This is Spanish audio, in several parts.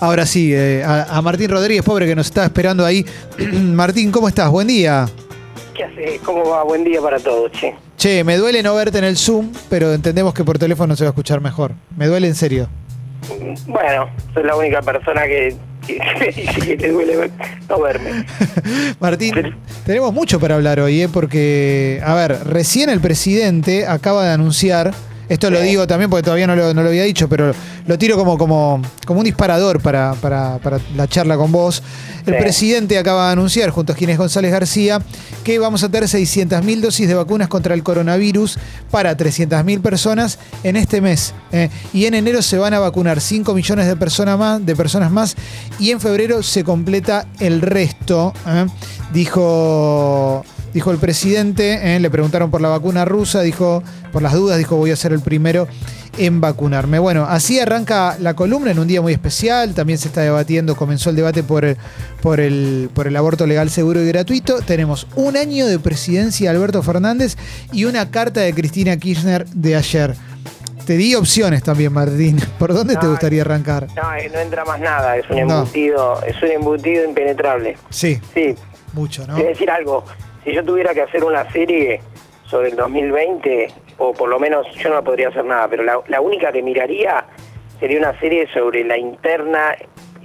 Ahora sí, eh, a, a Martín Rodríguez, pobre que nos está esperando ahí. Martín, ¿cómo estás? Buen día. ¿Qué haces? ¿Cómo va? Buen día para todos, che. Che, me duele no verte en el Zoom, pero entendemos que por teléfono se va a escuchar mejor. Me duele en serio. Bueno, soy la única persona que, que, te duele no verme. Martín, Pero- tenemos mucho para hablar hoy, ¿eh? porque, a ver, recién el presidente acaba de anunciar, esto lo digo también porque todavía no lo, no lo había dicho, pero lo tiro como, como, como un disparador para, para- para la charla con vos. El Sí. presidente acaba de anunciar, junto a Ginés González García, que vamos a tener 600.000 dosis de vacunas contra el coronavirus para 300.000 personas en este mes. ¿eh? Y en enero se van a vacunar 5 millones de personas más, de personas más y en febrero se completa el resto. ¿eh? Dijo, dijo el presidente, ¿eh? le preguntaron por la vacuna rusa, dijo, por las dudas, dijo voy a ser el primero en vacunarme. Bueno, así arranca la columna en un día muy especial. También se está debatiendo, comenzó el debate por el, por el, por el aborto legal, seguro y gratuito. Tenemos un año de presidencia de Alberto Fernández y una carta de Cristina Kirchner de ayer. Te di opciones también, Martín. ¿Por dónde te gustaría arrancar? No, eh, no entra más nada, es un No. embutido, es un embutido impenetrable. Sí, Sí, mucho, ¿no? a decir algo. Si yo tuviera que hacer una serie sobre el 2020, o por lo menos yo no podría hacer nada, pero la, la única que miraría sería una serie sobre la interna,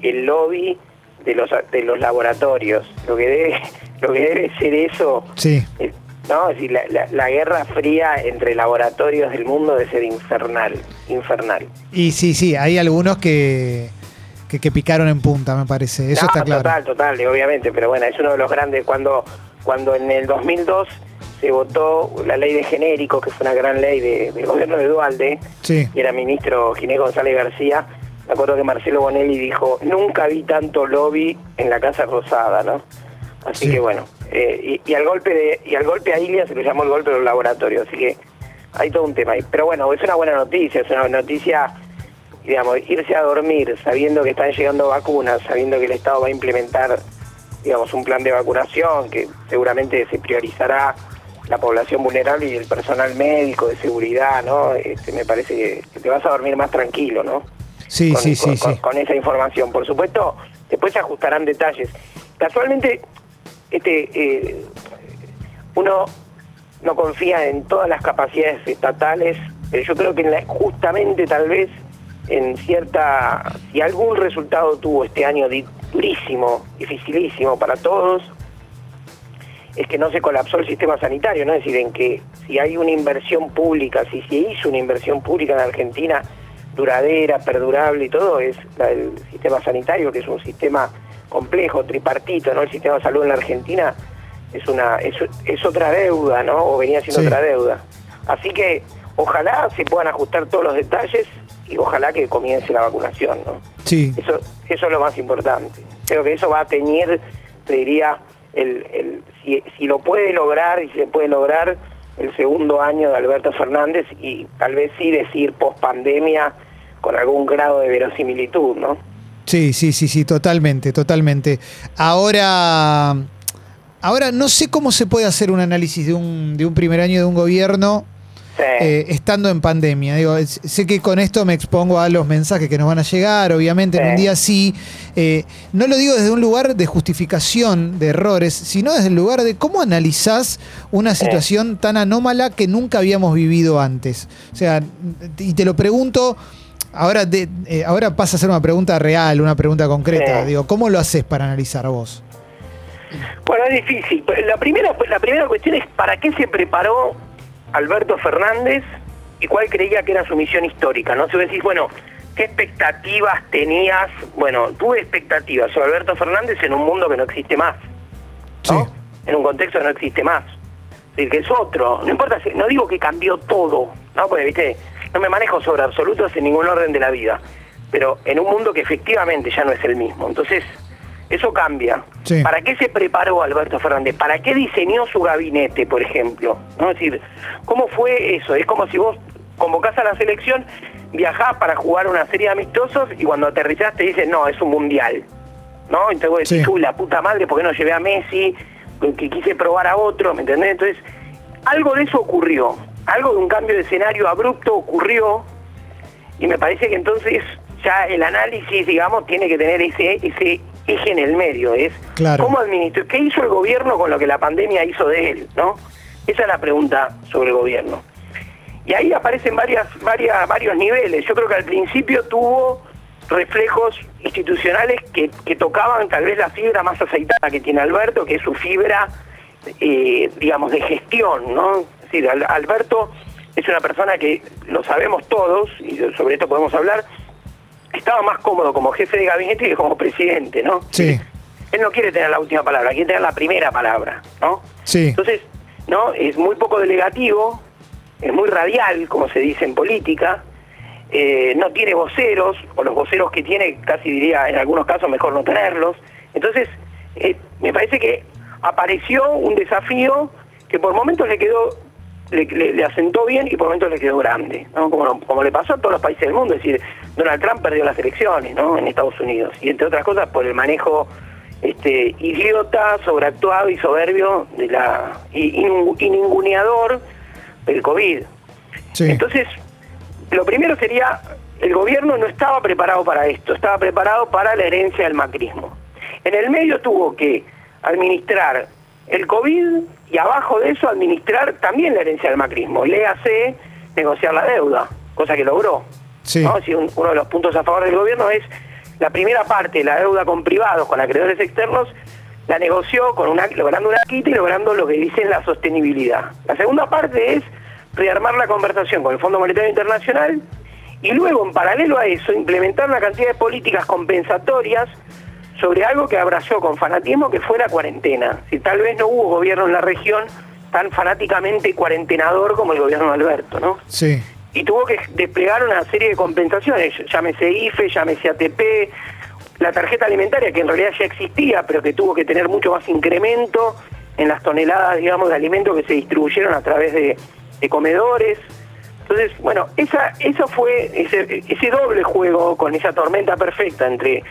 el lobby de los de los laboratorios. Lo que debe, lo que debe ser eso Sí. Eh, No, es decir, la, la- la guerra fría entre laboratorios del mundo debe ser infernal, infernal. Y sí, sí, hay algunos que, que, que picaron en punta, me parece. Eso No, está claro. Total, total, obviamente, pero bueno, es uno de los grandes. Cuando, cuando en el 2002 se votó la ley de genéricos, que fue una gran ley de- del gobierno de Dualde, Sí. y era ministro Ginés González García, me acuerdo que Marcelo Bonelli dijo, nunca vi tanto lobby en la Casa Rosada, ¿no? Así Sí. que bueno, eh, y, y al golpe de y al golpe a Ilia se le llamó el golpe de los laboratorios, así que hay todo un tema ahí. Pero bueno, es una buena noticia, es una noticia, digamos, irse a dormir sabiendo que están llegando vacunas, sabiendo que el Estado va a implementar, digamos, un plan de vacunación que seguramente se priorizará la población vulnerable y el personal médico de seguridad, ¿no? Este, me parece que, te vas a dormir más tranquilo, ¿no? Sí, con, sí, con- sí, con- sí. con esa información. Por supuesto, después se ajustarán detalles. Casualmente, este, eh, uno no confía en todas las capacidades estatales, pero yo creo que en la- justamente tal vez en cierta, si algún resultado tuvo este año durísimo, dificilísimo para todos, es que no se colapsó el sistema sanitario, ¿no? Es decir, en que si hay una inversión pública, si se hizo una inversión pública en Argentina duradera, perdurable y todo, es la del sistema sanitario, que es un sistema complejo, tripartito, ¿no? El sistema de salud en la Argentina es una es, es otra deuda, ¿no? O venía siendo Sí. otra deuda. Así que ojalá se puedan ajustar todos los detalles y ojalá que comience la vacunación, ¿no? Sí. Eso, eso es lo más importante. Creo que eso va a teñir, te diría, el, el, si, si lo puede lograr y si se puede lograr el segundo año de Alberto Fernández y tal vez sí decir post pandemia con algún grado de verosimilitud, ¿no? Sí, sí, sí, sí, totalmente, totalmente. Ahora, ahora no sé cómo se puede hacer un análisis de un, de un primer año de un gobierno Sí. eh, estando en pandemia. Digo, sé que con esto me expongo a los mensajes que nos van a llegar, obviamente en un día sí. Eh, no lo digo desde un lugar de justificación de errores, sino desde el lugar de cómo analizás una Sí. situación tan anómala que nunca habíamos vivido antes. O sea, y te lo pregunto. Ahora, de- eh, ahora pasa a ser una pregunta real, una pregunta concreta. Digo, ¿cómo lo haces para analizar vos? Bueno, es difícil. La primera, la primera cuestión es ¿para qué se preparó Alberto Fernández y cuál creía que era su misión histórica? ¿no? Si vos decís, bueno, ¿qué expectativas tenías? Bueno, tuve expectativas sobre Alberto Fernández en un mundo que no existe más. ¿no? Sí. En un contexto que no existe más. Es decir, que es otro. No importa, si- no digo que cambió todo, ¿no? Porque, viste, no me manejo sobre absolutos en ningún orden de la vida. Pero en un mundo que efectivamente ya no es el mismo. Entonces, eso cambia. Sí. ¿Para qué se preparó Alberto Fernández? ¿Para qué diseñó su gabinete, por ejemplo? ¿No? Es decir, ¿cómo fue eso? Es como si vos convocás a la selección, viajás para jugar una serie de amistosos y cuando aterrizás te dicen, no, es un mundial. ¿No? Entonces vos decís, Sí. uy, la puta madre, ¿por qué no llevé a Messi? Que quise probar a otro, ¿me entendés? Entonces, algo de eso ocurrió. Algo de un cambio de escenario abrupto ocurrió y me parece que entonces ya el análisis, digamos, tiene que tener ese, ese eje en el medio, es Claro. cómo administró, qué hizo el gobierno con lo que la pandemia hizo de él, ¿no? Esa es la pregunta sobre el gobierno. Y ahí aparecen varias, varias, varios niveles. Yo creo que al principio tuvo reflejos institucionales que, que tocaban tal vez la fibra más aceitada que tiene Alberto, que es su fibra, eh, digamos, de gestión, ¿no? Es decir, Al- Alberto es una persona que, lo sabemos todos, y sobre esto podemos hablar, estaba más cómodo como jefe de gabinete que como presidente, ¿no? Sí. Él no quiere tener la última palabra, quiere tener la primera palabra, ¿no? Sí. Entonces, ¿no? Es muy poco delegativo, es muy radial, como se dice en política, eh, no tiene voceros, o los voceros que tiene, casi diría en algunos casos mejor no tenerlos. Entonces, eh, me parece que apareció un desafío que por momentos le quedó, le, le- le asentó bien y por momentos le quedó grande, ¿no? como, como le pasó a todos los países del mundo, es decir, Donald Trump perdió las elecciones ¿no? en Estados Unidos, y entre otras cosas por el manejo este idiota, sobreactuado y soberbio de la y, ninguneador del COVID. Sí. Entonces, lo primero sería, el gobierno no estaba preparado para esto, estaba preparado para la herencia del macrismo. En el medio tuvo que administrar el COVID y abajo de eso administrar también la herencia del macrismo. Léase negociar la deuda, cosa que logró. Sí. ¿no? Si un- uno de los puntos a favor del gobierno es la primera parte, la deuda con privados, con acreedores externos, la negoció con una, logrando una quita y logrando lo que dicen la sostenibilidad. La segunda parte es rearmar la conversación con el Fondo Monetario Internacional y luego, en paralelo a eso, implementar una cantidad de políticas compensatorias sobre algo que abrazó con fanatismo que fue la cuarentena. Si tal vez no hubo gobierno en la región tan fanáticamente cuarentenador como el gobierno de Alberto, ¿no? Sí. y tuvo que desplegar una serie de compensaciones, llámese IFE, llámese ATP, la tarjeta alimentaria que en realidad ya existía, pero que tuvo que tener mucho más incremento en las toneladas, digamos, de alimentos que se distribuyeron a través de, de comedores. Entonces, bueno, esa, eso fue ese, ese doble juego con esa tormenta perfecta entre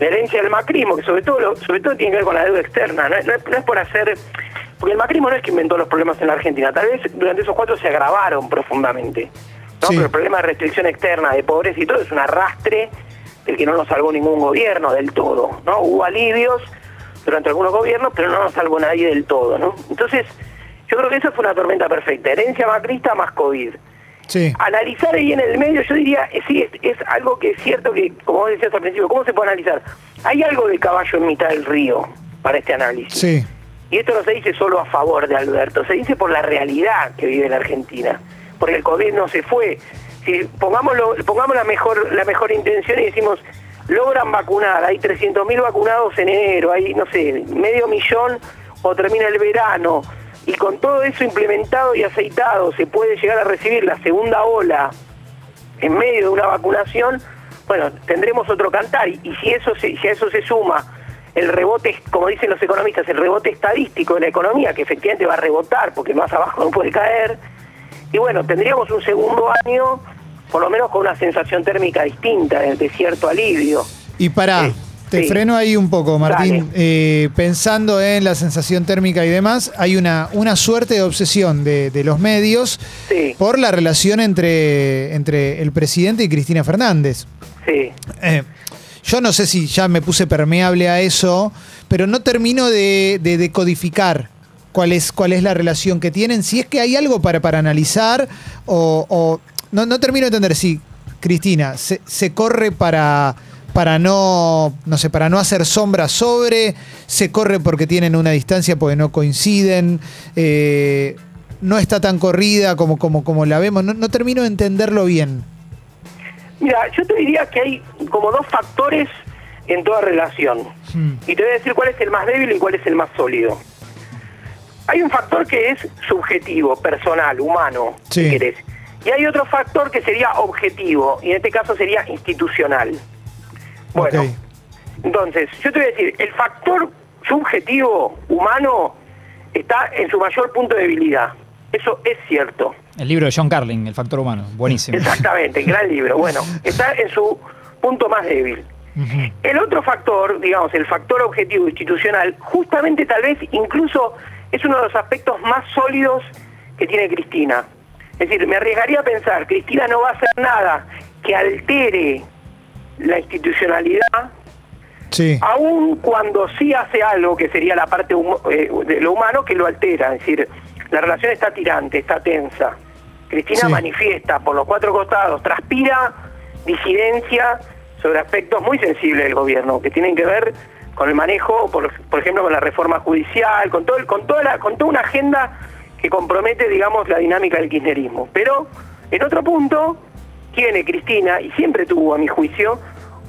la herencia del macrismo, que sobre todo, lo- sobre todo tiene que ver con la deuda externa, no, es- no es- no es por hacer, porque el macrismo no es que inventó los problemas en la Argentina, tal vez durante esos cuatro se agravaron profundamente. ¿no? Sí. Pero el problema de restricción externa, de pobreza y todo es un arrastre del que no nos salvó ningún gobierno del todo. ¿no? Hubo alivios durante algunos gobiernos, pero no nos salvó nadie del todo. ¿no? Entonces, yo creo que esa fue una tormenta perfecta. Herencia macrista más COVID. Sí. Analizar ahí en el medio, yo diría, eh, sí, es, es algo que es cierto que, como vos decías al principio, ¿cómo se puede analizar? Hay algo de caballo en mitad del río para este análisis. Sí. Y esto no se dice solo a favor de Alberto, se dice por la realidad que vive la Argentina. Porque el COVID no se fue. Si pongámoslo, pongamos la mejor, la mejor intención y decimos, logran vacunar, hay 300.000 vacunados en enero, hay, no sé, medio millón o termina el verano, y con todo eso implementado y aceitado se puede llegar a recibir la segunda ola en medio de una vacunación, bueno, tendremos otro cantar. Y, si, eso se, si a eso se suma el rebote, como dicen los economistas, el rebote estadístico de la economía, que efectivamente va a rebotar porque más abajo no puede caer, y bueno, tendríamos un segundo año, por lo menos con una sensación térmica distinta, de, cierto alivio. Y pará, Sí, te sí. freno ahí un poco, Martín. Eh, pensando en la sensación térmica y demás, hay una, una suerte de obsesión de, de los medios Sí, por la relación entre, entre el presidente y Cristina Fernández. sí. Eh, yo no sé si ya me puse permeable a eso, pero no termino de, de decodificar cuál es, cuál es la relación que tienen, si es que hay algo para, para analizar o, o- no, no termino de entender si Cristina se, se corre para, para no, no sé, para no hacer sombra sobre, se corre porque tienen una distancia porque no coinciden, eh, no está tan corrida como, como, como la vemos, no, no termino de entenderlo bien. Mira, yo te diría que hay como dos factores en toda relación. Hmm. Y te voy a decir cuál es el más débil y cuál es el más sólido. Hay un factor que es subjetivo, personal, humano, Sí. si querés. Y hay otro factor que sería objetivo, y en este caso sería institucional. Bueno, entonces, yo te voy a decir, el factor subjetivo, humano, está en su mayor punto de debilidad. Eso es cierto. El libro de John Carlin, El factor humano. Buenísimo. Exactamente, gran libro. Bueno, está en su punto más débil. El otro factor, digamos, el factor objetivo institucional, justamente tal vez incluso es uno de los aspectos más sólidos que tiene Cristina. Es decir, me arriesgaría a pensar, Cristina no va a hacer nada que altere la institucionalidad, Sí. aun cuando sí hace algo que sería la parte eh, de lo humano que lo altera, es decir, la relación está tirante, está tensa. Cristina Sí. manifiesta por los cuatro costados, transpira disidencia sobre aspectos muy sensibles del gobierno, que tienen que ver con el manejo, por, por ejemplo, con la reforma judicial, con todo el- con toda la, con toda una agenda que compromete, digamos, la dinámica del kirchnerismo. Pero en otro punto tiene Cristina y siempre tuvo, a mi juicio,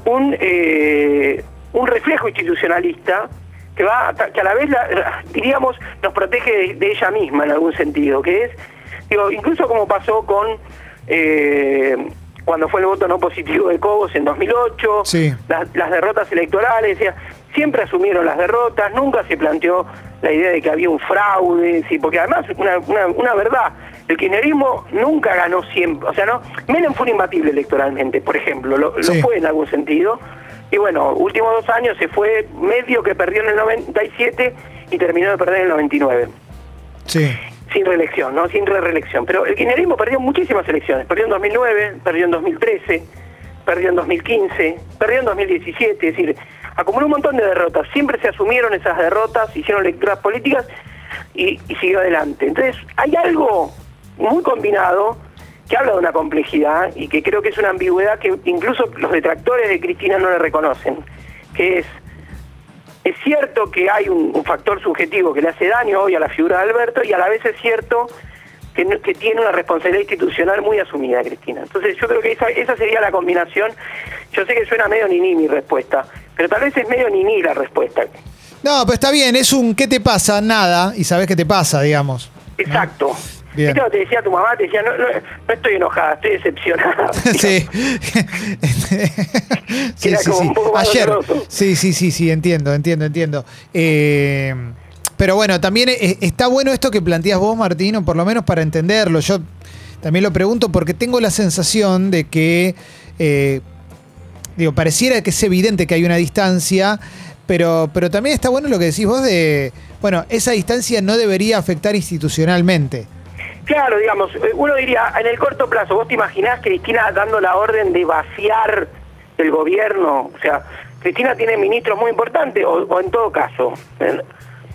un eh, un reflejo institucionalista que va a- que a la vez la- diríamos nos protege de, de ella misma en algún sentido que es digo incluso como pasó con eh, cuando fue el voto no positivo de Cobos en 2008 Sí. las, las derrotas electorales siempre asumieron las derrotas nunca se planteó la idea de que había un fraude sí, porque además una, una, una verdad el kirchnerismo nunca ganó siempre o sea no Menem fue un imbatible electoralmente por ejemplo lo, fue en algún sentido y bueno, últimos dos años se fue medio que perdió en el 97 y terminó de perder en el 99. Sí. Sin reelección, ¿no? Sin reelección. Pero el kirchnerismo perdió muchísimas elecciones. Perdió en 2009, perdió en 2013, perdió en 2015, perdió en 2017. Es decir, acumuló un montón de derrotas. Siempre se asumieron esas derrotas, hicieron lecturas políticas y, y siguió adelante. Entonces, hay algo muy combinado que habla de una complejidad y que creo que es una ambigüedad que incluso los detractores de Cristina no le reconocen, que es es cierto que hay un, un factor subjetivo que le hace daño hoy a la figura de Alberto y a la vez es cierto que, no- que tiene una responsabilidad institucional muy asumida, Cristina. Entonces yo creo que esa, esa sería la combinación. Yo sé que suena medio niní mi respuesta, pero tal vez es medio niní la respuesta. No, pero está bien, es un ¿qué te pasa? Nada, y sabes qué te pasa, digamos. Exacto. Bien. ¿Viste lo que te decía tu mamá? Te decía, no, no, no estoy enojada, estoy decepcionada. sí. sí, sí, sí. Ayer. Sí, sí, sí, sí, entiendo, entiendo, entiendo. Eh, pero bueno, también eh, está bueno esto que planteas vos, Martín, o por lo menos para entenderlo. Yo también lo pregunto porque tengo la sensación de que, eh, digo, pareciera que es evidente que hay una distancia, pero, pero también está bueno lo que decís vos de, bueno, esa distancia no debería afectar institucionalmente. Claro, digamos, eh, uno diría, en el corto plazo, ¿vos te imaginás Cristina dando la orden de vaciar el gobierno? O sea, Cristina tiene ministros muy importantes, o, o en todo caso, en-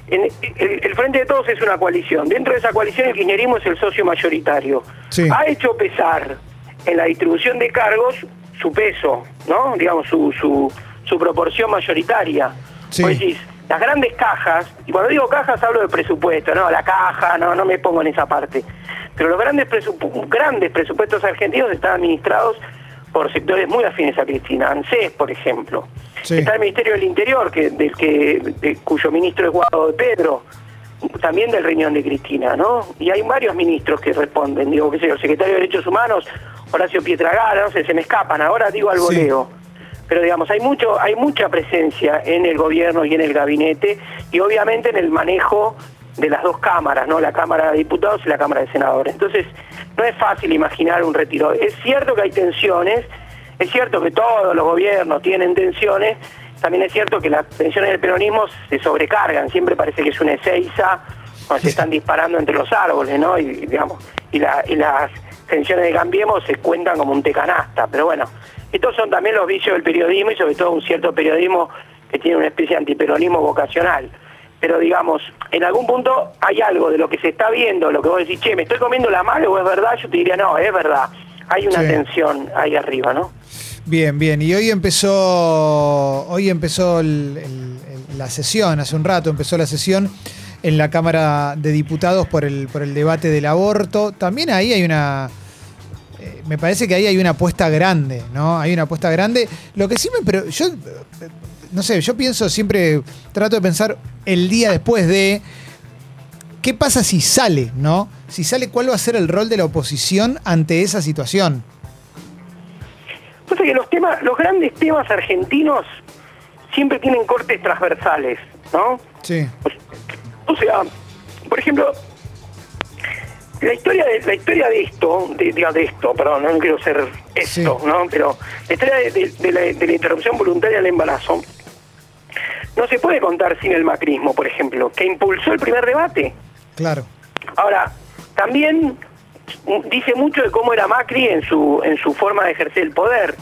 en- el, el Frente de Todos es una coalición. Dentro de esa coalición el kirchnerismo es el socio mayoritario. Sí. Ha hecho pesar en la distribución de cargos su peso, ¿no? Digamos, su, su, su proporción mayoritaria. Sí. Las grandes cajas, y cuando digo cajas hablo de presupuesto, no, la caja, no, no me pongo en esa parte. Pero los grandes, presupu- grandes presupuestos argentinos están administrados por sectores muy afines a Cristina. ANSES, por ejemplo. Sí. Está el Ministerio del Interior, que, del que, de- cuyo ministro es Guado de Pedro, también del riñón de Cristina, ¿no? Y hay varios ministros que responden, digo, qué sé yo, el secretario de Derechos Humanos, Horacio Pietragara, no sé, se me escapan, ahora digo al Sí. Pero digamos, hay mucho, hay mucha presencia en el gobierno y en el gabinete, y obviamente en el manejo de las dos cámaras, ¿no? La Cámara de Diputados y la Cámara de Senadores. Entonces, no es fácil imaginar un retiro. Es cierto que hay tensiones, es cierto que todos los gobiernos tienen tensiones, también es cierto que las tensiones del peronismo se sobrecargan, siempre parece que es una Ezeiza, cuando se están disparando entre los árboles, ¿no? Y, digamos, y las tensiones de Cambiemos se cuentan como un tecanasta, pero bueno, estos son también los vicios del periodismo y sobre todo un cierto periodismo que tiene una especie de antiperonismo vocacional. Pero digamos, en algún punto hay algo de lo que se está viendo, lo que vos decís, che, me estoy comiendo la mano o es verdad, yo te diría, no, es verdad. Hay una Sí. tensión ahí arriba, ¿no? Bien, bien. Y hoy empezó, hoy empezó el- el- el- la sesión, hace un rato empezó la sesión en la Cámara de Diputados por el, por el debate del aborto. También ahí hay una, me parece que ahí hay una apuesta grande, ¿no? Hay una apuesta grande. Lo que sí me, pero yo, no sé, yo pienso siempre, trato de pensar el día después de qué pasa si sale, ¿no? Si sale, ¿cuál va a ser el rol de la oposición ante esa situación? Pasa que los temas, los grandes temas argentinos siempre tienen cortes transversales, ¿no? Sí, O sea, por ejemplo, la historia de la historia de esto, de, de esto, perdón, no quiero ser esto, Sí. ¿no? Pero la historia de la, de la interrupción voluntaria del embarazo no se puede contar sin el macrismo, por ejemplo, que impulsó el primer debate. claro. Ahora, también dice mucho de cómo era Macri en su en su forma de ejercer el poder.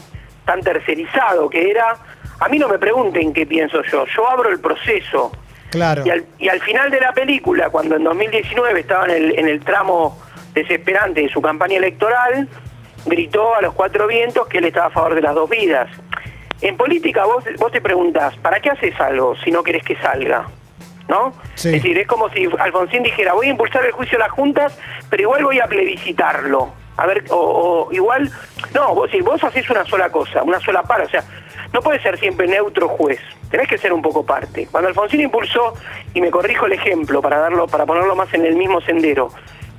tan tercerizado que era, a mí no me pregunten qué pienso yo, yo abro el proceso. Claro. Y al, y al final de la película, cuando en 2019 estaba en el, en el tramo desesperante de su campaña electoral, gritó a los cuatro vientos que él estaba a favor de las dos vidas. En política vos, vos te preguntás, ¿para qué haces algo si no querés que salga? ¿No? Sí. Es decir, es como si Alfonsín dijera, voy a impulsar el juicio de las juntas, pero igual voy a plebiscitarlo. A ver, o, o igual, no, vos, si vos haces una sola cosa, una sola par, o sea, no puede ser siempre neutro juez, tenés que ser un poco parte. Cuando Alfonsín impulsó, y me corrijo el ejemplo para darlo, para ponerlo más en el mismo sendero,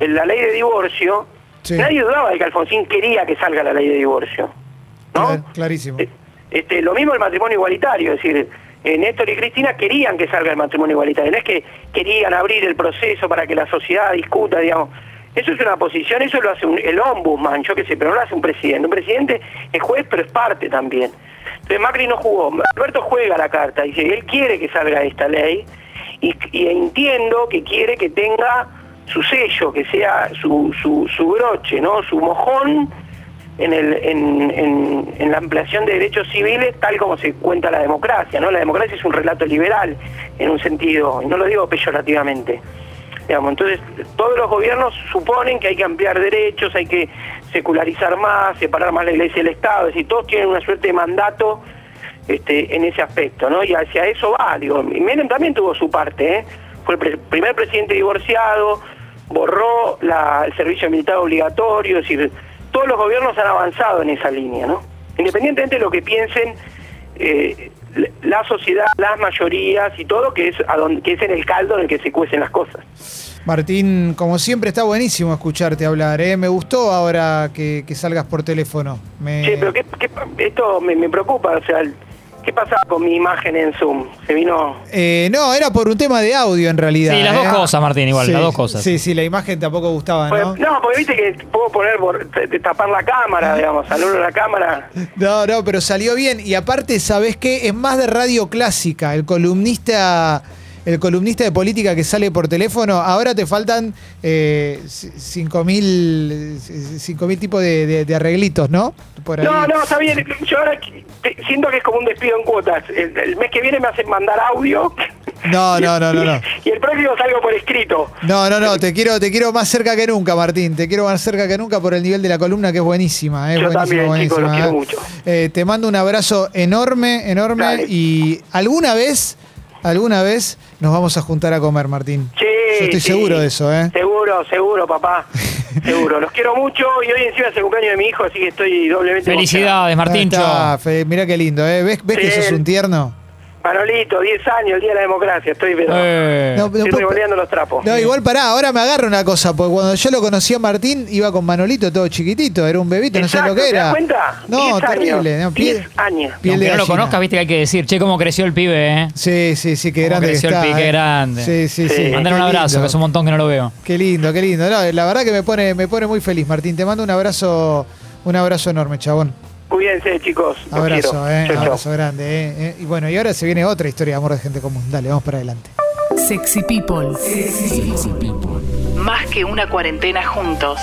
en la ley de divorcio, Sí. nadie dudaba de que Alfonsín quería que salga la ley de divorcio. ¿no? Clar- clarísimo. Eh, Este, lo mismo el matrimonio igualitario, es decir, eh, Néstor y Cristina querían que salga el matrimonio igualitario, no es que querían abrir el proceso para que la sociedad discuta, digamos. Eso es una posición, eso lo hace el ombudsman, yo qué sé, pero no lo hace un presidente. Un presidente es juez, pero es parte también. Entonces Macri no jugó, Alberto juega la carta, dice, él quiere que salga esta ley y, entiendo que quiere que tenga su sello, que sea su, broche, ¿no? Su mojón en la ampliación de derechos civiles tal como se cuenta la democracia, ¿no? La democracia es un relato liberal en un sentido, y no lo digo peyorativamente. Entonces, todos los gobiernos suponen que hay que ampliar derechos, hay que secularizar más, separar más la iglesia del Estado, es decir, todos tienen una suerte de mandato este, en ese aspecto, ¿no? Y hacia eso va, digo, y Menem también tuvo su parte, ¿eh? Fue el primer presidente divorciado, borró el servicio militar obligatorio, es decir, todos los gobiernos han avanzado en esa línea, ¿no? Independientemente de lo que piensen eh, la sociedad, las mayorías y todo, que es, a donde, que es en el caldo en el que se cuecen las cosas. Martín, como siempre, está buenísimo escucharte hablar. ¿eh? Me gustó ahora que, que salgas por teléfono. Me- Che, pero ¿qué, qué- esto me, me preocupa, o sea, ¿qué pasaba con mi imagen en Zoom? Se vino... Eh, no, era por un tema de audio en realidad. Sí, las dos ¿eh? cosas, Martín, igual, Sí, las dos cosas. Sí, sí, la imagen tampoco gustaba, Pues, ¿no? no, porque viste que puedo poner, t- tapar la cámara, digamos, anulo la cámara. No, no, pero salió bien. Y aparte, ¿sabés qué? Es más de radio clásica. El columnista, el columnista de política que sale por teléfono, ahora te faltan eh, cinco mil cinco mil tipos de, de- de arreglitos, ¿no? Por ahí. No, no, está bien. Yo ahora siento que es como un despido en cuotas. El, el mes que viene me hacen mandar audio. No, no, no, no, no. Y el próximo salgo por escrito. No, no, no, te quiero, te quiero más cerca que nunca, Martín. Te quiero más cerca que nunca por el nivel de la columna que es buenísima. Es Yo buenísima, también, chicos, los buenísima, quiero ¿eh? mucho. Eh, te mando un abrazo enorme, enorme. Dale. Y alguna vez, alguna vez nos vamos a juntar a comer, Martín. Sí, Yo estoy sí. seguro de eso, ¿eh? Seguro, seguro, papá. seguro. Los quiero mucho y hoy encima es el cumpleaños de mi hijo, así que estoy doblemente Felicidades, está, Fe- mirá qué lindo, ¿eh? ¿Ves, ves que sos un tierno? Manolito, 10 años, el Día de la Democracia. Estoy, pero, Eh, No, estoy no, revoleando los trapos. No, igual pará, ahora me agarra una cosa, porque cuando yo lo conocí a Martín, iba con Manolito todo chiquitito, era un bebito, no sé Exacto, lo que ¿te das era. cuenta? No, 10 terrible. años, no, piel- 10 años. piel de no lo conozcas, viste que hay que decir, che, cómo creció el pibe, ¿eh? Sí, sí, sí, qué grande que creció el está. pibe, qué eh. grande. Sí, sí, sí. Sí. Mandar un abrazo, que hace un montón que no lo veo. Qué lindo, qué lindo. No, la verdad que me pone, me pone muy feliz, Martín. Te mando un abrazo, un abrazo enorme, chabón. Cuídense, chicos. Los Abrazo, quiero. eh. Chau, chau. abrazo grande, eh, eh. Y bueno, y ahora se viene otra historia de amor de gente común. Dale, vamos para adelante. Sexy People. Más que una cuarentena juntos.